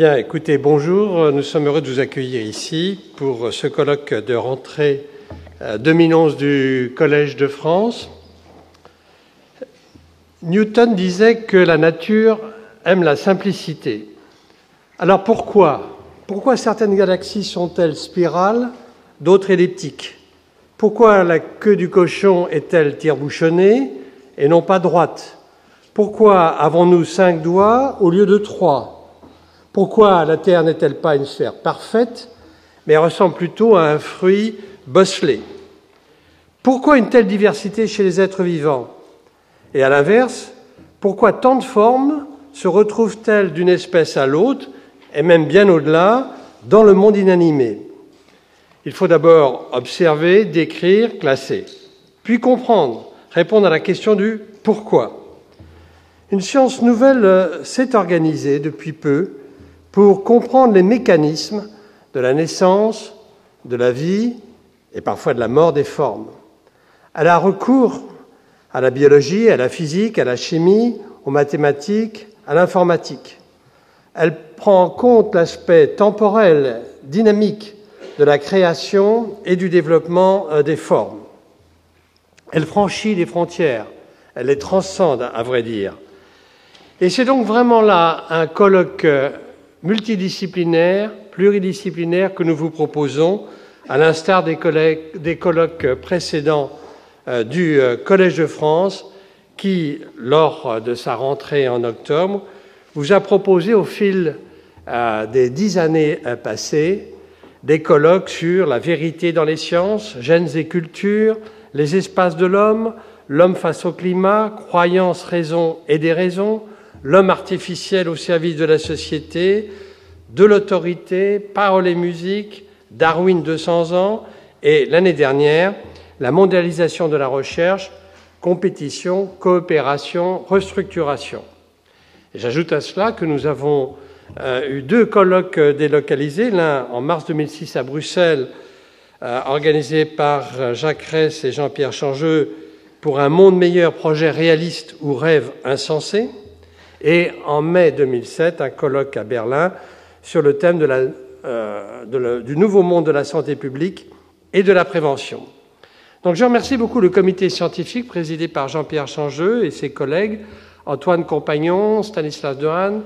Bien, écoutez, bonjour. Nous sommes heureux de vous accueillir ici pour ce colloque de rentrée 2011 du Collège de France. Newton disait que la nature aime la simplicité. Alors pourquoi? Pourquoi certaines galaxies sont-elles spirales, d'autres elliptiques? Pourquoi la queue du cochon est-elle tire-bouchonnée et non pas droite? Pourquoi avons-nous cinq doigts au lieu de trois? Pourquoi la Terre n'est-elle pas une sphère parfaite, mais ressemble plutôt à un fruit bosselé? Pourquoi une telle diversité chez les êtres vivants? Et à l'inverse, pourquoi tant de formes se retrouvent-elles d'une espèce à l'autre, et même bien au-delà, dans le monde inanimé? Il faut d'abord observer, décrire, classer, puis comprendre répondre à la question du pourquoi. Une science nouvelle euh, s'est organisée depuis peu pour comprendre les mécanismes de la naissance, de la vie et parfois de la mort des formes. Elle a recours à la biologie, à la physique, à la chimie, aux mathématiques, à l'informatique. Elle prend en compte l'aspect temporel, dynamique de la création et du développement euh, des formes. Elle franchit les frontières, elle les transcende, à vrai dire. Et c'est donc vraiment là un colloque multidisciplinaire, pluridisciplinaire que nous vous proposons, à l'instar des, colloques précédents euh, du euh, Collège de France, qui, lors de sa rentrée en octobre, vous a proposé au fil euh, des dix années passées des colloques sur la vérité dans les sciences, gènes et cultures, les espaces de l'homme, l'homme face au climat, croyances, raisons et des raisons, l'homme artificiel au service de la société, de l'autorité, parole et musique, Darwin 200 ans, et l'année dernière, la mondialisation de la recherche, compétition, coopération, restructuration. J'ajoute à cela que nous avons euh, eu deux colloques délocalisés, l'un en mars 2006 à Bruxelles, euh, organisé par Jacques Ress et Jean-Pierre Changeux pour un monde meilleur, projet réaliste ou rêve insensé, et en mai 2007, un colloque à Berlin sur le thème euh, du nouveau monde de la santé publique et de la prévention. Donc je remercie beaucoup le comité scientifique présidé par Jean-Pierre Changeux et ses collègues, Antoine Compagnon, Stanislas Dehaene,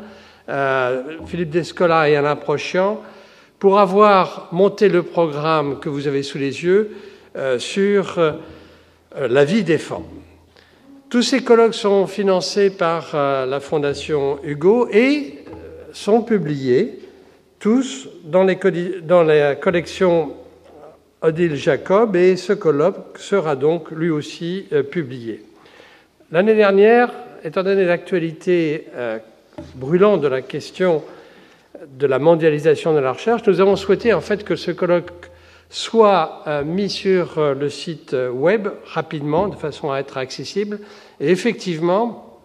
euh, Philippe Descola et Alain Prochian, pour avoir monté le programme que vous avez sous les yeux euh, sur euh, la vie des femmes. Tous ces colloques sont financés par euh, la Fondation Hugo et sont publiés tous dans, la collection Odile Jacob et ce colloque sera donc lui aussi publié. L'année dernière, étant donné l'actualité brûlante de la question de la mondialisation de la recherche, nous avons souhaité en fait que ce colloque soit euh, mis sur euh, le site euh, web rapidement, de façon à être accessible. Et effectivement,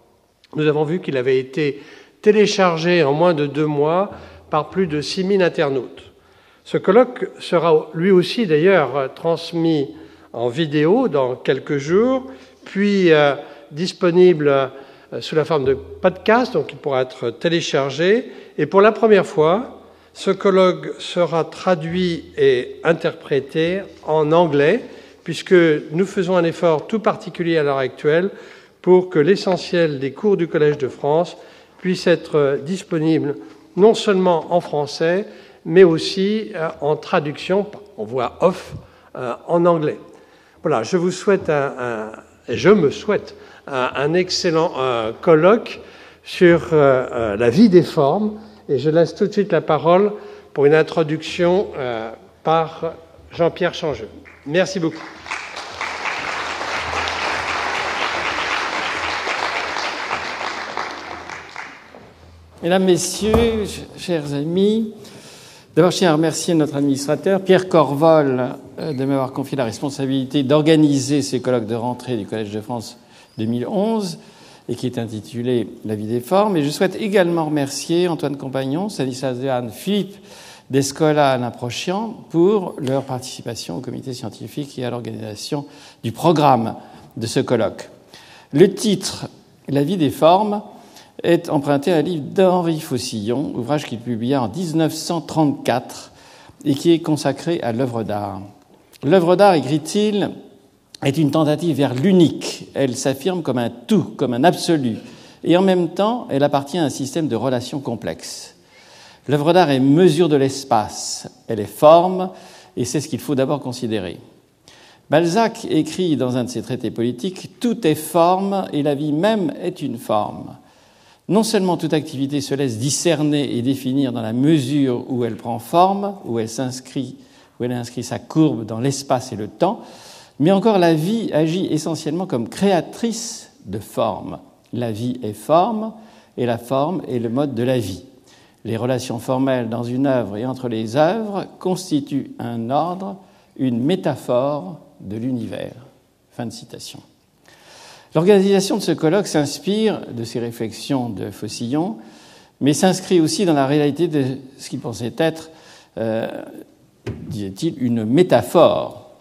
nous avons vu qu'il avait été téléchargé en moins de deux mois par plus de 6000 internautes. Ce colloque sera lui aussi d'ailleurs transmis en vidéo dans quelques jours, puis disponible sous la forme de podcast, donc il pourra être téléchargé et pour la première fois, ce colloque sera traduit et interprété en anglais, puisque nous faisons un effort tout particulier à l'heure actuelle pour que l'essentiel des cours du Collège de France puisse être disponible non seulement en français, mais aussi euh, en traduction, en voix off, euh, en anglais. Voilà, je vous souhaite un, je me souhaite un, excellent euh, colloque sur la vie des formes et je laisse tout de suite la parole pour une introduction euh, par Jean-Pierre Changeux. Merci beaucoup. Mesdames, Messieurs, chers amis, d'abord je tiens à remercier notre administrateur, Pierre Corvol, euh, de m'avoir confié la responsabilité d'organiser ces colloques de rentrée du Collège de France 2011 et qui est intitulé La vie des formes. Et je souhaite également remercier Antoine Compagnon, Stanislas Dehaene, Philippe Descola, Alain Prochian pour leur participation au comité scientifique et à l'organisation du programme de ce colloque. Le titre La vie des formes est emprunté à un livre d'Henri Faucillon, ouvrage qu'il publia en 1934 et qui est consacré à l'œuvre d'art. L'œuvre d'art, écrit-il, est une tentative vers l'unique. Elle s'affirme comme un tout, comme un absolu. Et en même temps, elle appartient à un système de relations complexes. L'œuvre d'art est mesure de l'espace, elle est forme, et c'est ce qu'il faut d'abord considérer. Balzac écrit dans un de ses traités politiques Tout est forme et la vie même est une forme. Non seulement toute activité se laisse discerner et définir dans la mesure où elle prend forme, où elle s'inscrit, où elle inscrit sa courbe dans l'espace et le temps, mais encore la vie agit essentiellement comme créatrice de forme. La vie est forme et la forme est le mode de la vie. Les relations formelles dans une œuvre et entre les œuvres constituent un ordre, une métaphore de l'univers. Fin de citation. L'organisation de ce colloque s'inspire de ces réflexions de Faucillon, mais s'inscrit aussi dans la réalité de ce qu'il pensait être, euh, disait-il, une métaphore.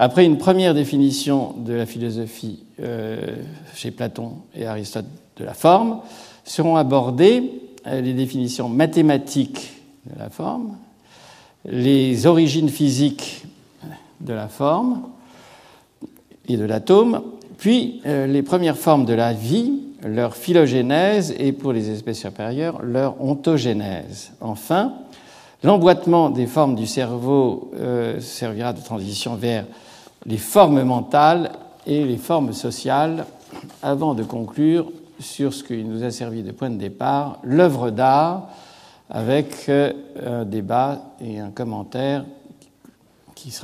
Après une première définition de la philosophie euh, chez Platon et Aristote de la forme, seront abordées euh, les définitions mathématiques de la forme, les origines physiques de la forme et de l'atome, puis euh, les premières formes de la vie, leur phylogénèse et pour les espèces supérieures, leur ontogénèse. Enfin, l'emboîtement des formes du cerveau euh, servira de transition vers les formes mentales et les formes sociales avant de conclure sur ce qui nous a servi de point de départ, l'œuvre d'art, avec euh, un débat et un commentaire qui,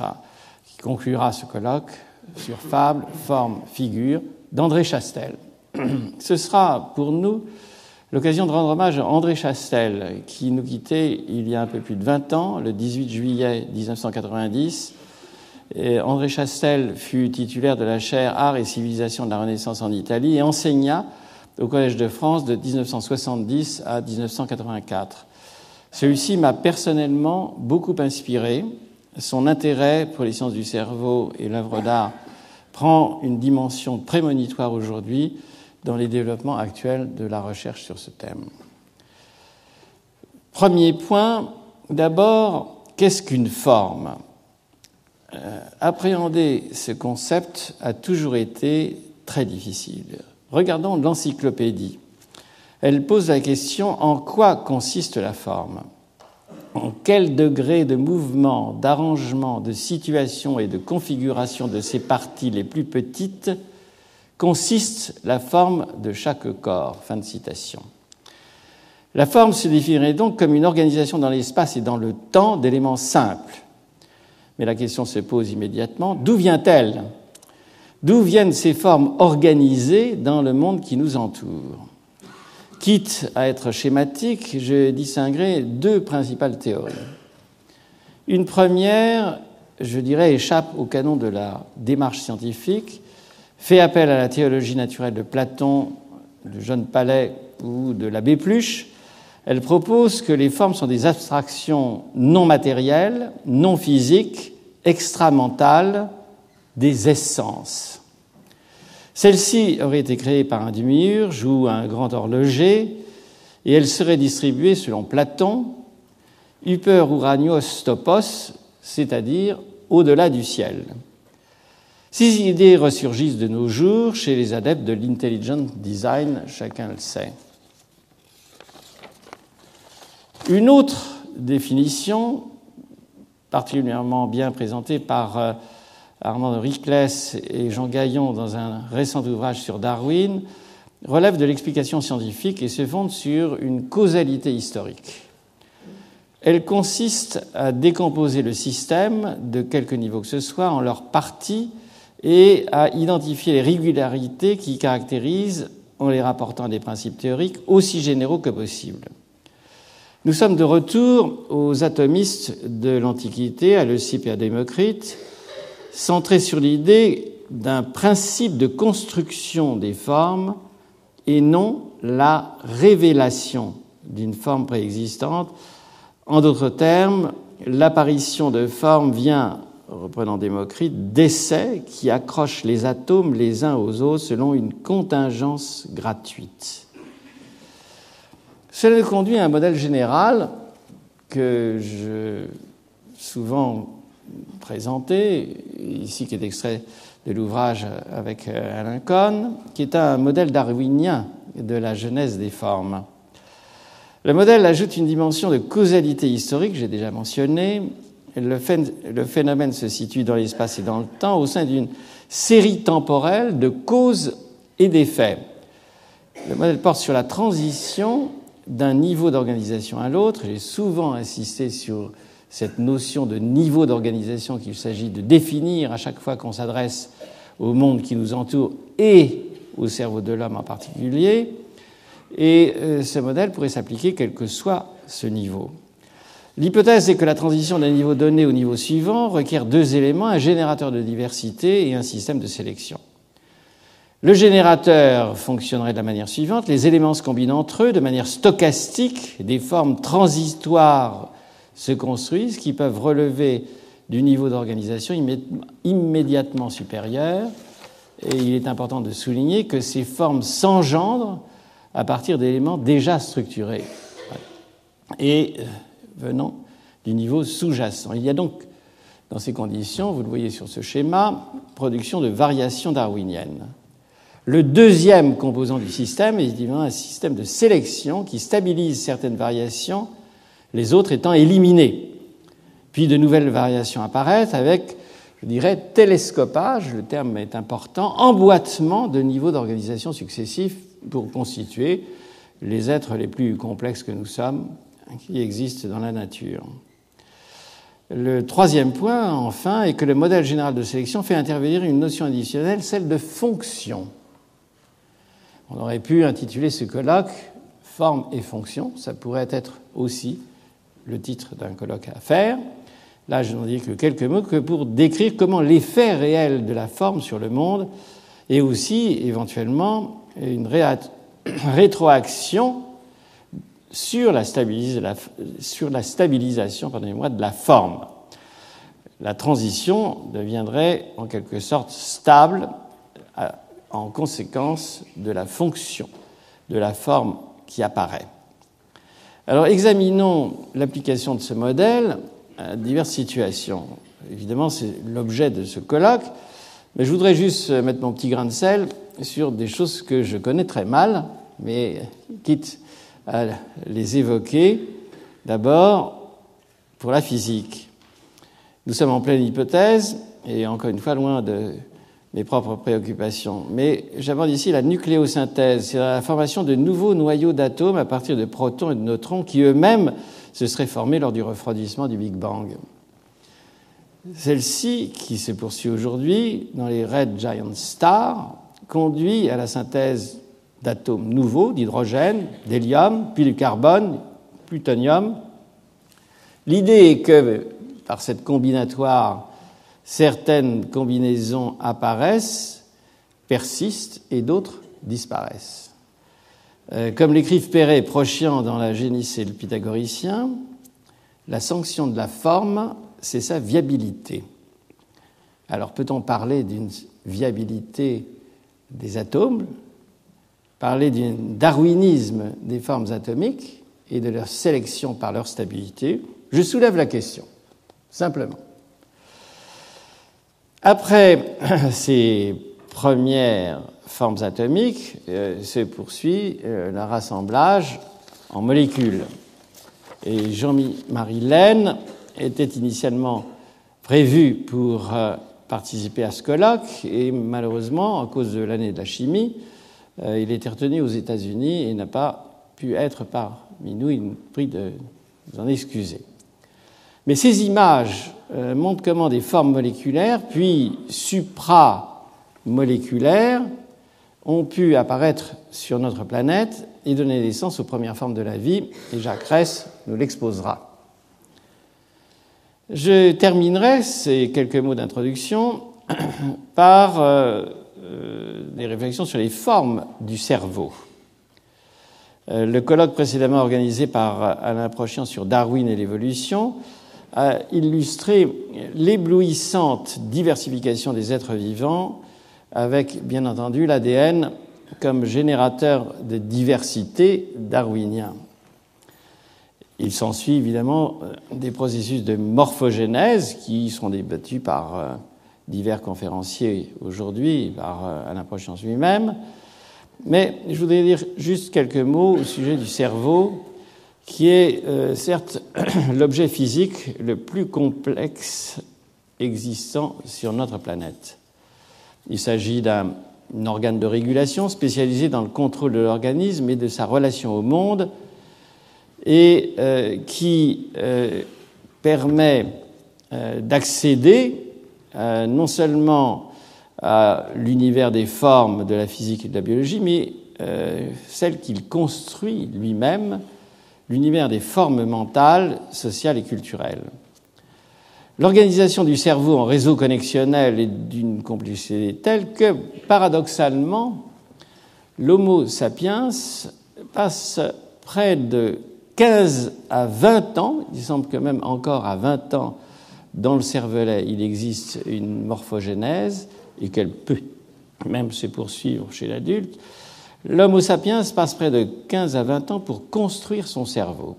conclura ce colloque sur Fable, forme, figure d'André Chastel. Ce sera pour nous l'occasion de rendre hommage à André Chastel, qui nous quittait il y a un peu plus de 20 ans, le 18 juillet 1990. Et André Chastel fut titulaire de la chaire Art et civilisation de la Renaissance en Italie et enseigna au Collège de France de 1970 à 1984. Celui-ci m'a personnellement beaucoup inspiré son intérêt pour les sciences du cerveau et l'œuvre d'art prend une dimension prémonitoire aujourd'hui dans les développements actuels de la recherche sur ce thème. Premier point, d'abord, qu'est-ce qu'une forme? Euh, Appréhender ce concept a toujours été très difficile. Regardons l'encyclopédie. Elle pose la question en quoi consiste la forme? Quel degré de mouvement, d'arrangement, de situation et de configuration de ces parties les plus petites consiste la forme de chaque corps? Fin de citation. La forme se définirait donc comme une organisation dans l'espace et dans le temps d'éléments simples. Mais la question se pose immédiatement, d'où vient-elle? D'où viennent ces formes organisées dans le monde qui nous entoure? Quitte à être schématique, je distinguerai deux principales théories. Une première, je dirais, échappe au canon de la démarche scientifique, fait appel à la théologie naturelle de Platon, de John Palais ou de l'abbé Pluche. Elle propose que les formes sont des abstractions non matérielles, non physiques, extramentales, des essences. Celle-ci aurait été créée par un demi-urge ou un grand horloger, et elle serait distribuée selon Platon, hyper uranios topos, c'est-à-dire au-delà du ciel. Ces idées ressurgissent de nos jours chez les adeptes de l'intelligent design, chacun le sait. Une autre définition, particulièrement bien présentée par Armand Rickless et Jean Gaillon dans un récent ouvrage sur Darwin, relève de l'explication scientifique et se fonde sur une causalité historique. Elle consiste à décomposer le système, de quelque niveau que ce soit, en leurs parties et à identifier les régularités qui caractérisent, en les rapportant à des principes théoriques aussi généraux que possible. Nous sommes de retour aux atomistes de l'Antiquité, à Leucippe et à Démocrite, centré sur l'idée d'un principe de construction des formes et non la révélation d'une forme préexistante. En d'autres termes, l'apparition de formes vient, reprenant Démocrite, d'essais qui accrochent les atomes les uns aux autres selon une contingence gratuite. Cela conduit à un modèle général que je souvent présenté, ici qui est extrait de l'ouvrage avec euh, Alain Cohn, qui est un modèle darwinien de la genèse des formes. Le modèle ajoute une dimension de causalité historique, j'ai déjà mentionné. Le phénomène se situe dans l'espace et dans le temps au sein d'une série temporelle de causes et d'effets. Le modèle porte sur la transition d'un niveau d'organisation à l'autre. J'ai souvent insisté sur cette notion de niveau d'organisation qu'il s'agit de définir à chaque fois qu'on s'adresse au monde qui nous entoure et au cerveau de l'homme en particulier. Et euh, ce modèle pourrait s'appliquer quel que soit ce niveau. L'hypothèse est que la transition d'un niveau donné au niveau suivant requiert deux éléments, un générateur de diversité et un système de sélection. Le générateur fonctionnerait de la manière suivante. Les éléments se combinent entre eux de manière stochastique, des formes transitoires se construisent qui peuvent relever du niveau d'organisation immédiatement supérieur. Et il est important de souligner que ces formes s'engendrent à partir d'éléments déjà structurés et euh, venant du niveau sous-jacent. Il y a donc, dans ces conditions, vous le voyez sur ce schéma, production de variations darwiniennes. Le deuxième composant du système est un système de sélection qui stabilise certaines variations, les autres étant éliminées. Puis de nouvelles variations apparaissent avec, je dirais, télescopage, le terme est important, emboîtement de niveaux d'organisation successifs pour constituer les êtres les plus complexes que nous sommes qui existent dans la nature. Le troisième point, enfin, est que le modèle général de sélection fait intervenir une notion additionnelle, celle de fonction. On aurait pu intituler ce colloque Forme et fonction. Ça pourrait être aussi le titre d'un colloque à faire. Là, je n'en dis que quelques mots que pour décrire comment l'effet réel de la forme sur le monde est aussi éventuellement une rétroaction sur la, sur la stabilisation de la forme. La transition deviendrait en quelque sorte stable en conséquence de la fonction de la forme qui apparaît. Alors examinons l'application de ce modèle à diverses situations. Évidemment, c'est l'objet de ce colloque, mais je voudrais juste mettre mon petit grain de sel sur des choses que je connais très mal, mais quitte à les évoquer, d'abord pour la physique. Nous sommes en pleine hypothèse, et encore une fois loin de mes propres préoccupations. Mais j'aborde ici la nucléosynthèse, c'est la formation de nouveaux noyaux d'atomes à partir de protons et de neutrons qui eux-mêmes se seraient formés lors du refroidissement du Big Bang. Celle-ci, qui se poursuit aujourd'hui dans les Red Giant Stars, conduit à la synthèse d'atomes nouveaux, d'hydrogène, d'hélium, puis du carbone, plutonium. L'idée est que, par cette combinatoire certaines combinaisons apparaissent, persistent et d'autres disparaissent. Euh, comme l'écrivent Perret et Prochian dans la Génisse et le Pythagoricien, la sanction de la forme, c'est sa viabilité. Alors peut-on parler d'une viabilité des atomes, parler d'un darwinisme des formes atomiques et de leur sélection par leur stabilité? Je soulève la question, simplement. Après ces premières formes atomiques, euh, se poursuit euh, le rassemblage en molécules. Et Jean-Marie Laine était initialement prévu pour euh, participer à ce colloque et malheureusement, à cause de l'année de la chimie, il était retenu aux États-Unis et n'a pas pu être parmi nous. Il nous prie de nous en excuser. Mais ces images euh, montrent comment des formes moléculaires, puis supramoléculaires, ont pu apparaître sur notre planète et donner naissance aux premières formes de la vie, et Jacques Ress nous l'exposera. Je terminerai ces quelques mots d'introduction par euh, euh, des réflexions sur les formes du cerveau. le colloque précédemment organisé par Alain Prochian sur Darwin et l'évolution a illustré l'éblouissante diversification des êtres vivants avec, bien entendu, l'ADN comme générateur de diversité darwinien. il s'ensuit évidemment des processus de morphogénèse qui sont débattus par divers conférenciers aujourd'hui, par Alain Prochance lui-même. Mais je voudrais dire juste quelques mots au sujet du cerveau, qui est certes l'objet physique le plus complexe existant sur notre planète. Il s'agit d'un organe de régulation spécialisé dans le contrôle de l'organisme et de sa relation au monde et euh, qui euh, permet euh, d'accéder non seulement à l'univers des formes de la physique et de la biologie, mais celle qu'il construit lui-même, l'univers des formes mentales, sociales et culturelles. L'organisation du cerveau en réseau connexionnel est d'une complexité telle que, paradoxalement, l'Homo sapiens passe près de 15 à 20 ans, il semble que même encore à 20 ans, dans le cervelet, il existe une morphogénèse et qu'elle peut même se poursuivre chez l'adulte. L'Homo sapiens passe près de 15 à 20 ans pour construire son cerveau.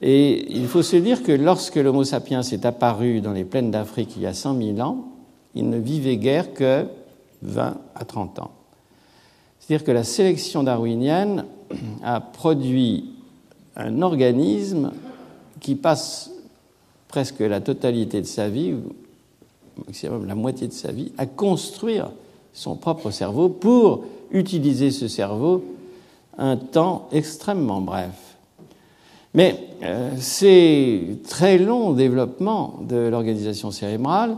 Et il faut se dire que lorsque l'Homo sapiens est apparu dans les plaines d'Afrique il y a 100 000 ans, il ne vivait guère que 20 à 30 ans. C'est-à-dire que la sélection darwinienne a produit un organisme qui passe presque la totalité de sa vie, maximum la moitié de sa vie, à construire son propre cerveau pour utiliser ce cerveau un temps extrêmement bref. Mais euh, ces très longs développements de l'organisation cérébrale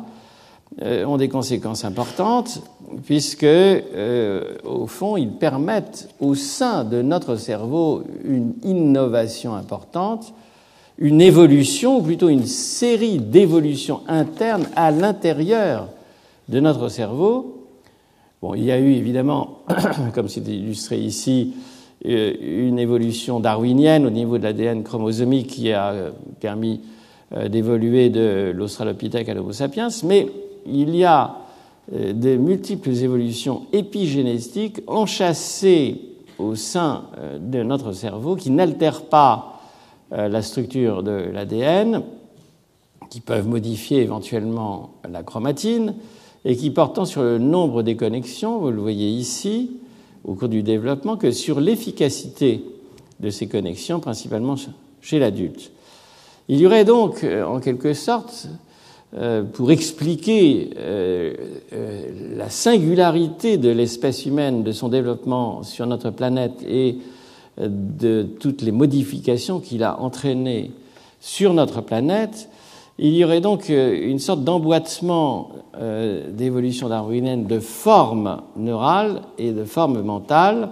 euh, ont des conséquences importantes puisque, euh, au fond, ils permettent au sein de notre cerveau une innovation importante, une évolution, ou plutôt une série d'évolutions internes à l'intérieur de notre cerveau. Bon, il y a eu évidemment, comme c'est illustré ici, euh, une évolution darwinienne au niveau de l'ADN chromosomique qui a euh, permis euh, d'évoluer de l'Australopithèque à l'Homo sapiens, mais il y a de multiples évolutions épigénétiques enchâssées au sein de notre cerveau qui n'altèrent pas la structure de l'ADN, qui peuvent modifier éventuellement la chromatine et qui portant sur le nombre des connexions, vous le voyez ici, au cours du développement que sur l'efficacité de ces connexions, principalement chez l'adulte. Il y aurait donc, euh, en quelque sorte, euh, pour expliquer euh, la singularité de l'espèce humaine, de son développement sur notre planète et de toutes les modifications qu'il a entraînées sur notre planète, il y aurait donc une sorte d'emboîtement euh, d'évolution darwinienne de forme neurale et de forme mentale,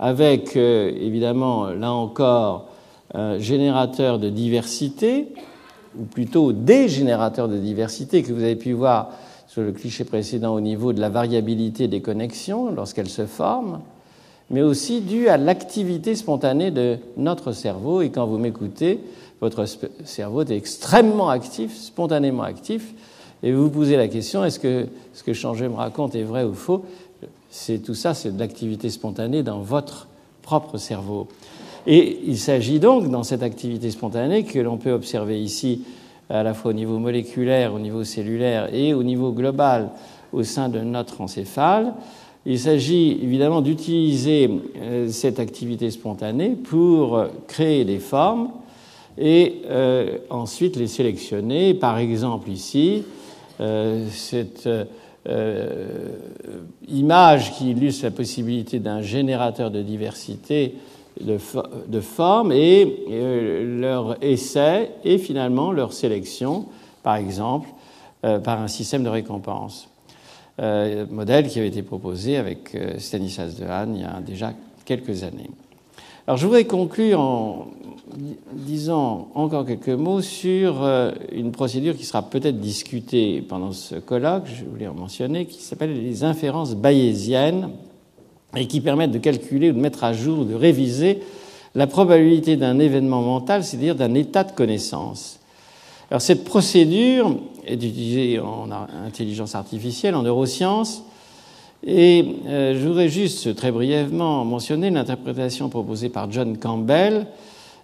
avec euh, évidemment là encore un générateur de diversité, ou plutôt des générateurs de diversité que vous avez pu voir sur le cliché précédent au niveau de la variabilité des connexions lorsqu'elles se forment, mais aussi dû à l'activité spontanée de notre cerveau. Et quand vous m'écoutez, votre cerveau est extrêmement actif, spontanément actif, et vous vous posez la question est-ce que ce que Changé me raconte est vrai ou faux? C'est tout ça, c'est de l'activité spontanée dans votre propre cerveau. Et il s'agit donc, dans cette activité spontanée que l'on peut observer ici, à la fois au niveau moléculaire, au niveau cellulaire et au niveau global au sein de notre encéphale, il s'agit évidemment d'utiliser euh, cette activité spontanée pour créer des formes et euh, ensuite les sélectionner. Par exemple ici, euh, cette euh, image qui illustre la possibilité d'un générateur de diversité de, de formes et leur essai et finalement leur sélection, par exemple, par un système de récompense. modèle qui avait été proposé avec Stanislas Dehaene il y a déjà quelques années. Alors je voudrais conclure en disant encore quelques mots sur euh, une procédure qui sera peut-être discutée pendant ce colloque, je voulais en mentionner, qui s'appelle les inférences bayésiennes et qui permettent de calculer ou de mettre à jour, de réviser la probabilité d'un événement mental, c'est-à-dire d'un état de connaissance. Alors cette procédure est utilisée en intelligence artificielle, en neurosciences, et euh, je voudrais juste très brièvement mentionner l'interprétation proposée par John Campbell,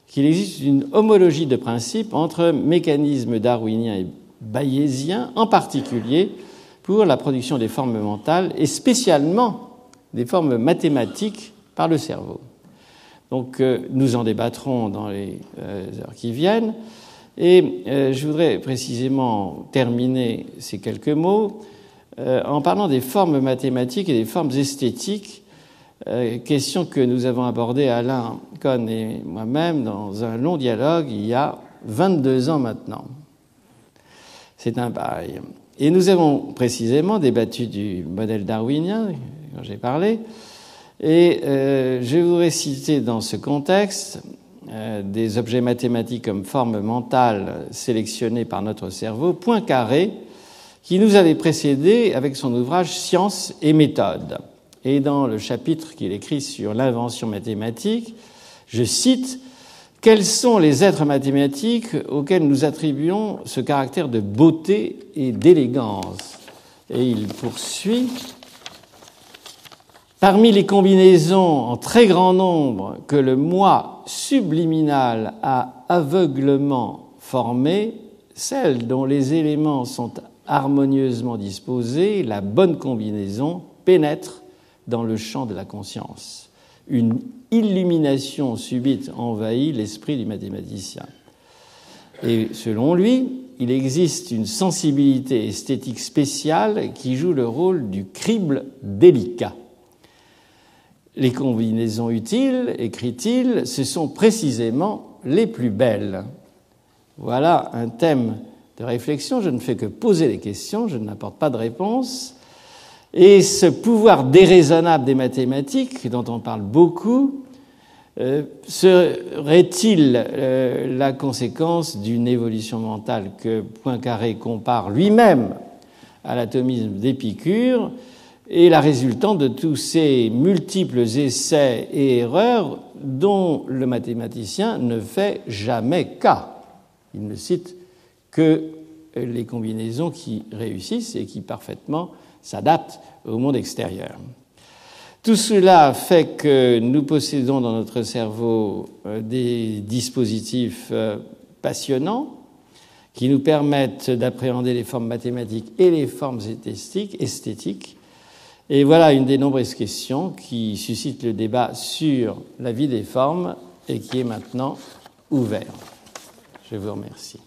qu'il existe une homologie de principe entre mécanismes darwiniens et bayésiens, en particulier pour la production des formes mentales et spécialement des formes mathématiques par le cerveau. Donc euh, nous en débattrons dans les euh, heures qui viennent. Et je voudrais précisément terminer ces quelques mots en parlant des formes mathématiques et des formes esthétiques, question que nous avons abordée Alain Cohn et moi-même dans un long dialogue il y a 22 ans maintenant. C'est un bail. Et nous avons précisément débattu du modèle darwinien, dont j'ai parlé, et euh, je voudrais citer dans ce contexte euh, des objets mathématiques comme forme mentale sélectionnée par notre cerveau, Poincaré, qui nous avait précédé avec son ouvrage Science et méthode. Et dans le chapitre qu'il écrit sur l'invention mathématique, je cite Quels sont les êtres mathématiques auxquels nous attribuons ce caractère de beauté et d'élégance? Et il poursuit Parmi les combinaisons en très grand nombre que le moi subliminal a aveuglement formées, celles dont les éléments sont harmonieusement disposés, la bonne combinaison pénètre dans le champ de la conscience. Une illumination subite envahit l'esprit du mathématicien. Et selon lui, il existe une sensibilité esthétique spéciale qui joue le rôle du crible délicat. Les combinaisons utiles, écrit-il, ce sont précisément les plus belles. Voilà un thème de réflexion. Je ne fais que poser des questions, je n'apporte pas de réponse. Et ce pouvoir déraisonnable des mathématiques, dont on parle beaucoup, euh, serait-il euh, la conséquence d'une évolution mentale que Poincaré compare lui-même à l'atomisme d'Épicure et la résultante de tous ces multiples essais et erreurs dont le mathématicien ne fait jamais cas? Il ne cite que les combinaisons qui réussissent et qui parfaitement s'adaptent au monde extérieur. Tout cela fait que nous possédons dans notre cerveau euh, des dispositifs euh, passionnants qui nous permettent d'appréhender les formes mathématiques et les formes esthétiques et voilà une des nombreuses questions qui suscitent le débat sur la vie des formes et qui est maintenant ouvert. Je vous remercie.